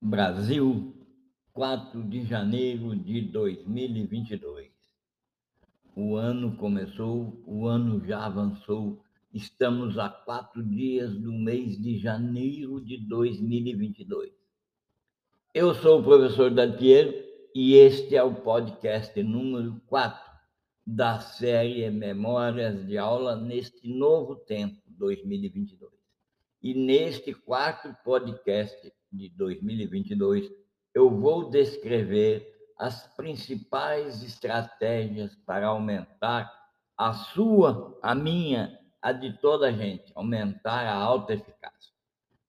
Brasil, 4 de janeiro de 2022. O ano começou, o ano já avançou. Estamos a quatro dias do mês de janeiro de 2022. Eu sou o professor Dantiero e este é o podcast número 4 da série Memórias de Aula neste novo tempo, 2022. E neste quarto podcast de 2022, eu vou descrever as principais estratégias para aumentar a sua, a minha, a de toda a gente, aumentar a alta eficácia.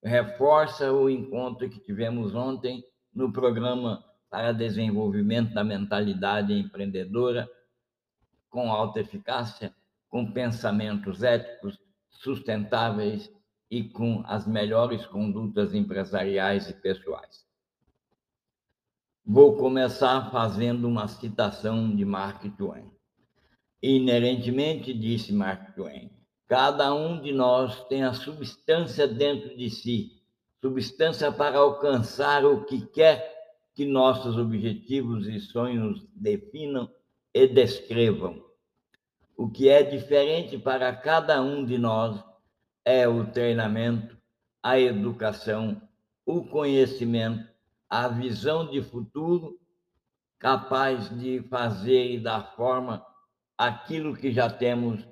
Reforça o encontro que tivemos ontem no programa para desenvolvimento da mentalidade empreendedora com alta eficácia, com pensamentos éticos, sustentáveis e com as melhores condutas empresariais e pessoais. Vou começar fazendo uma citação de Mark Twain. Inerentemente, disse Mark Twain, cada um de nós tem a substância dentro de si, substância para alcançar o que quer que nossos objetivos e sonhos definam e descrevam. O que é diferente para cada um de nós é o treinamento, a educação, o conhecimento, a visão de futuro capaz de fazer e dar forma aquilo que já temos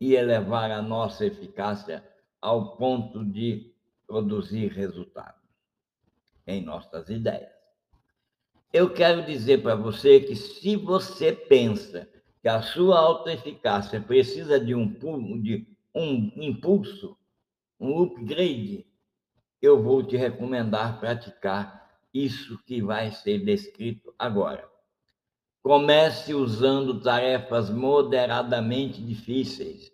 e elevar a nossa eficácia ao ponto de produzir resultados em nossas ideias. Eu quero dizer para você que se você pensa que a sua autoeficácia precisa de um, de um impulso, um upgrade, eu vou te recomendar praticar isso que vai ser descrito agora. Comece usando tarefas moderadamente difíceis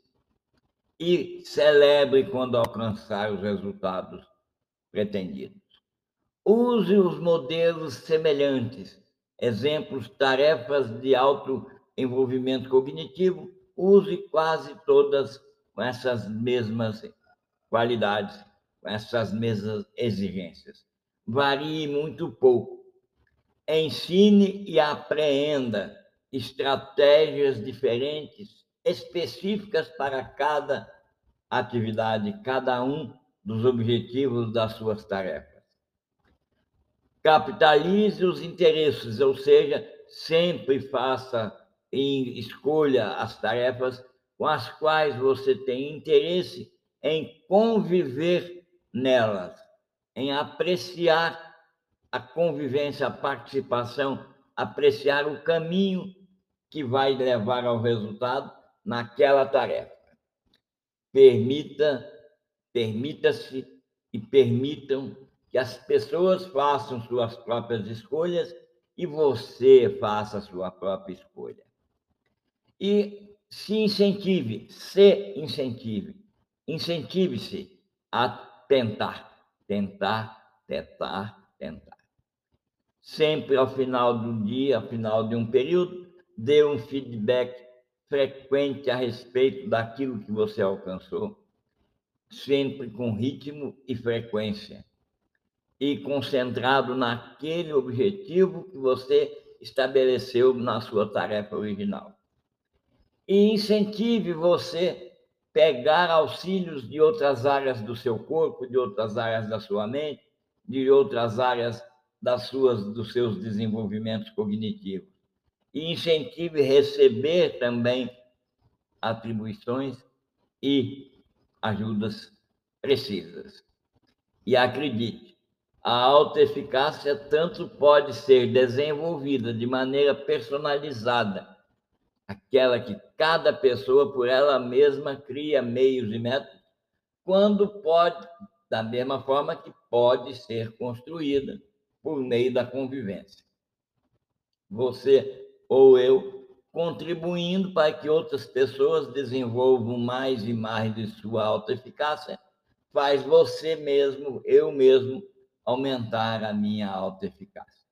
e celebre quando alcançar os resultados pretendidos. Use os modelos semelhantes, exemplos, tarefas de alto envolvimento cognitivo, use quase todas com essas mesmas qualidades, com essas mesmas exigências. Varie muito pouco. Ensine e apreenda estratégias diferentes, específicas para cada atividade, cada um dos objetivos das suas tarefas. Capitalize os interesses, ou seja, sempre faça e escolha as tarefas com as quais você tem interesse em conviver nelas, em apreciar a convivência, a participação, apreciar o caminho que vai levar ao resultado naquela tarefa. Permita, permita-se e permitam que as pessoas façam suas próprias escolhas e você faça a sua própria escolha. E se incentive, se incentive, incentive-se a tentar, tentar, tentar, tentar. Sempre ao final do dia, ao final de um período, dê um feedback frequente a respeito daquilo que você alcançou, sempre com ritmo e frequência, e concentrado naquele objetivo que você estabeleceu na sua tarefa original e incentive você pegar auxílios de outras áreas do seu corpo, de outras áreas da sua mente, de outras áreas das suas dos seus desenvolvimentos cognitivos. E incentive receber também atribuições e ajudas precisas. E acredite, a autoeficácia tanto pode ser desenvolvida de maneira personalizada aquela que cada pessoa por ela mesma cria meios e métodos, quando pode, da mesma forma que pode ser construída por meio da convivência. Você ou eu contribuindo para que outras pessoas desenvolvam mais e mais de sua autoeficácia, faz você mesmo, eu mesmo, aumentar a minha autoeficácia.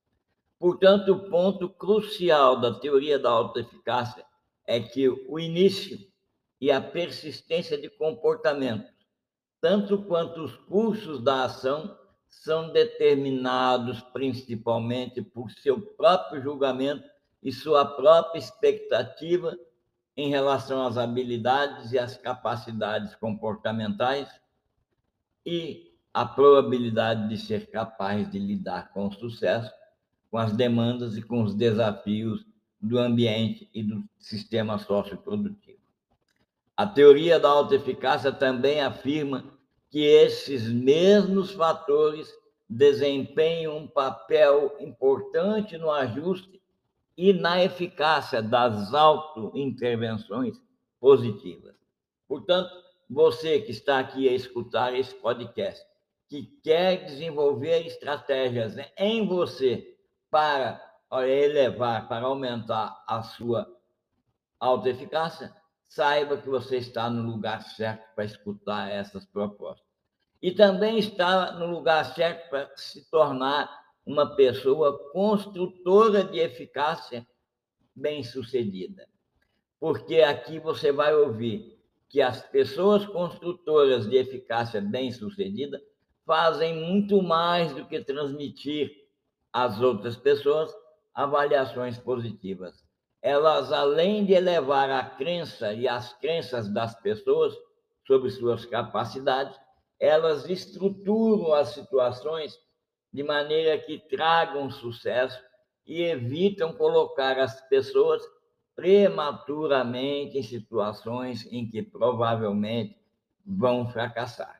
Portanto, o ponto crucial da teoria da autoeficácia é que o início e a persistência de comportamentos, tanto quanto os cursos da ação, são determinados principalmente por seu próprio julgamento e sua própria expectativa em relação às habilidades e às capacidades comportamentais e a probabilidade de ser capaz de lidar com sucesso com as demandas e com os desafios do ambiente e do sistema socioprodutivo. A teoria da autoeficácia também afirma que esses mesmos fatores desempenham um papel importante no ajuste e na eficácia das autointervenções positivas. Portanto, você que está aqui a escutar esse podcast, que quer desenvolver estratégias em você para elevar, para aumentar a sua autoeficácia, saiba que você está no lugar certo para escutar essas propostas. E também está no lugar certo para se tornar uma pessoa construtora de eficácia bem-sucedida. Porque aqui você vai ouvir que as pessoas construtoras de eficácia bem-sucedida fazem muito mais do que transmitir às outras pessoas avaliações positivas elas, além de elevar a crença e as crenças das pessoas sobre suas capacidades, elas estruturam as situações de maneira que tragam sucesso e evitam colocar as pessoas prematuramente em situações em que provavelmente vão fracassar.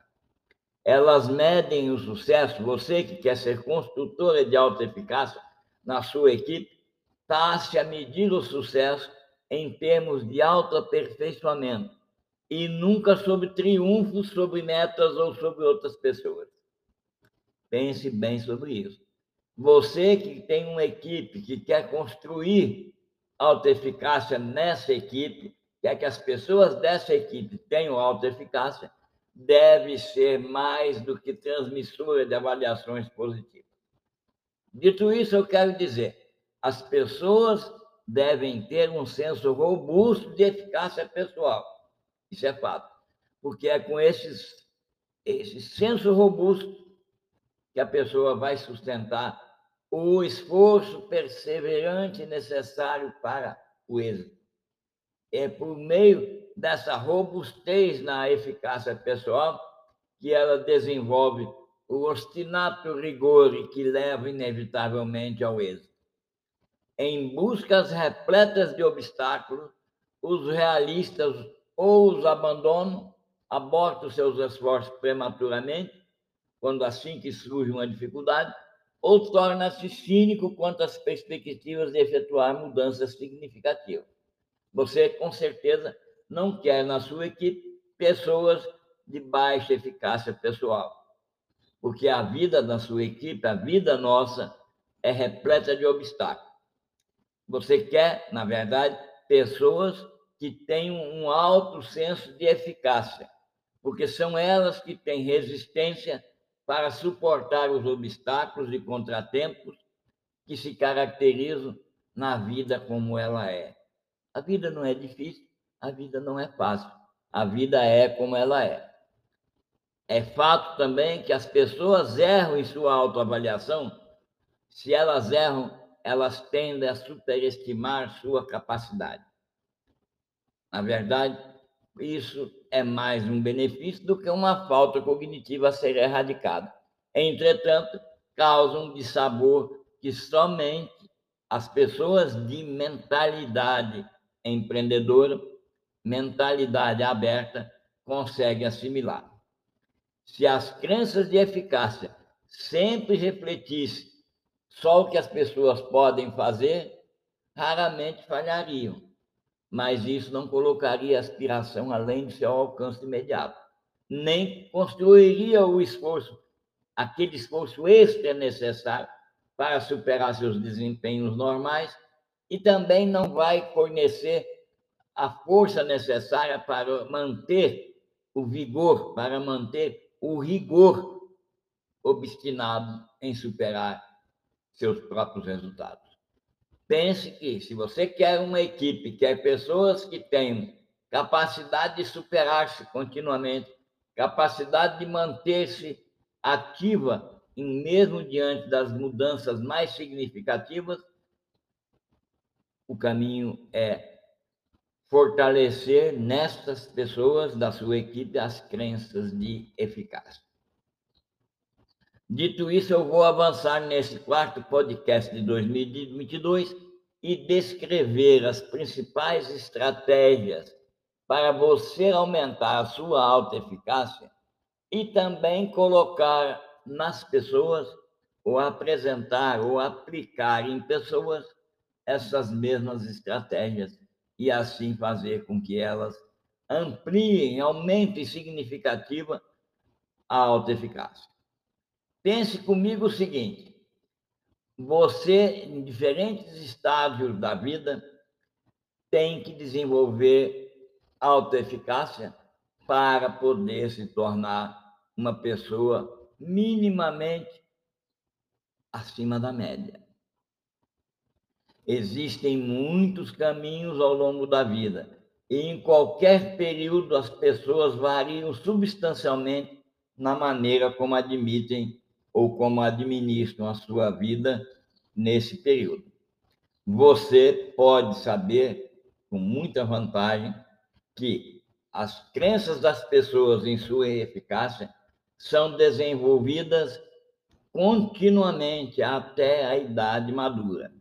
Elas medem o sucesso, você que quer ser construtora de alta eficácia na sua equipe, está-se a medir o sucesso em termos de autoaperfeiçoamento e nunca sobre triunfos sobre metas ou sobre outras pessoas. Pense bem sobre isso. Você que tem uma equipe que quer construir autoeficácia nessa equipe, quer que as pessoas dessa equipe tenham autoeficácia, deve ser mais do que transmissora de avaliações positivas. Dito isso, eu quero dizer, as pessoas devem ter um senso robusto de eficácia pessoal. Isso é fato. Porque é com esses, esse senso robusto que a pessoa vai sustentar o esforço perseverante necessário para o êxito. É por meio dessa robustez na eficácia pessoal que ela desenvolve o obstinato rigor que leva inevitavelmente ao êxito em buscas repletas de obstáculos, os realistas ou os abandonam, abortam seus esforços prematuramente, quando assim que surge uma dificuldade, ou torna-se cínico quanto às perspectivas de efetuar mudanças significativas. Você, com certeza, não quer na sua equipe pessoas de baixa eficácia pessoal, porque a vida da sua equipe, a vida nossa, é repleta de obstáculos. Você quer, na verdade, pessoas que tenham um alto senso de eficácia, porque são elas que têm resistência para suportar os obstáculos e contratempos que se caracterizam na vida como ela é. A vida não é difícil, a vida não é fácil, a vida é como ela é. É fato também que as pessoas erram em sua autoavaliação. Se elas erram elas tendem a superestimar sua capacidade. Na verdade, isso é mais um benefício do que uma falta cognitiva a ser erradicada. Entretanto, causa um dissabor que somente as pessoas de mentalidade empreendedora, mentalidade aberta, conseguem assimilar. Se as crenças de eficácia sempre refletissem só o que as pessoas podem fazer, raramente falhariam. Mas isso não colocaria aspiração além do seu alcance imediato. Nem construiria o esforço, aquele esforço extra necessário para superar seus desempenhos normais e também não vai fornecer a força necessária para manter o vigor, para manter o rigor obstinado em superar seus próprios resultados. Pense que, se você quer uma equipe, quer pessoas que tenham capacidade de superar-se continuamente, capacidade de manter-se ativa mesmo diante das mudanças mais significativas, o caminho é fortalecer nestas pessoas da sua equipe as crenças de eficácia. Dito isso, eu vou avançar nesse quarto podcast de 2022 e descrever as principais estratégias para você aumentar a sua alta eficácia e também colocar nas pessoas ou apresentar ou aplicar em pessoas essas mesmas estratégias e assim fazer com que elas ampliem, aumentem significativa a alta eficácia. Pense comigo o seguinte: você, em diferentes estágios da vida, tem que desenvolver autoeficácia para poder se tornar uma pessoa minimamente acima da média. Existem muitos caminhos ao longo da vida, e em qualquer período as pessoas variam substancialmente na maneira como admitem ou como administram a sua vida nesse período. Você pode saber com muita vantagem que as crenças das pessoas em sua eficácia são desenvolvidas continuamente até a idade madura.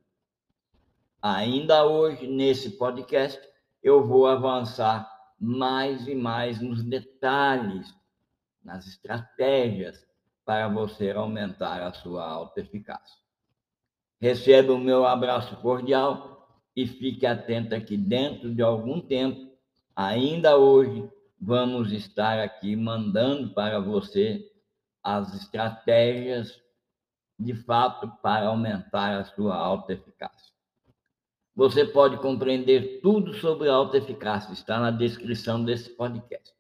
Ainda hoje, nesse podcast, eu vou avançar mais e mais nos detalhes, nas estratégias para você aumentar a sua alta eficácia. Receba o meu abraço cordial e fique atento que dentro de algum tempo, ainda hoje, vamos estar aqui mandando para você as estratégias de fato para aumentar a sua alta eficácia. Você pode compreender tudo sobre alta eficácia, está na descrição desse podcast.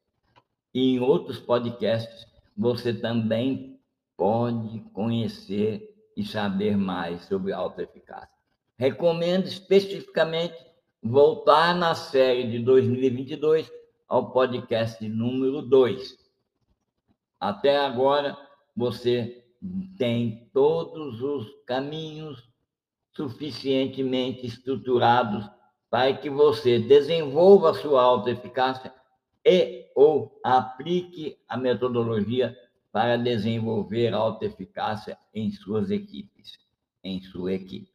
E em outros podcasts você também pode conhecer e saber mais sobre alta eficácia. Recomendo especificamente voltar na série de 2022 ao podcast número 2. Até agora, você tem todos os caminhos suficientemente estruturados para que você desenvolva a sua alta eficácia e ou aplique a metodologia para desenvolver alta eficácia em suas equipes, em sua equipe.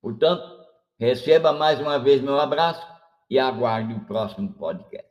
Portanto, receba mais uma vez meu abraço e aguarde o próximo podcast.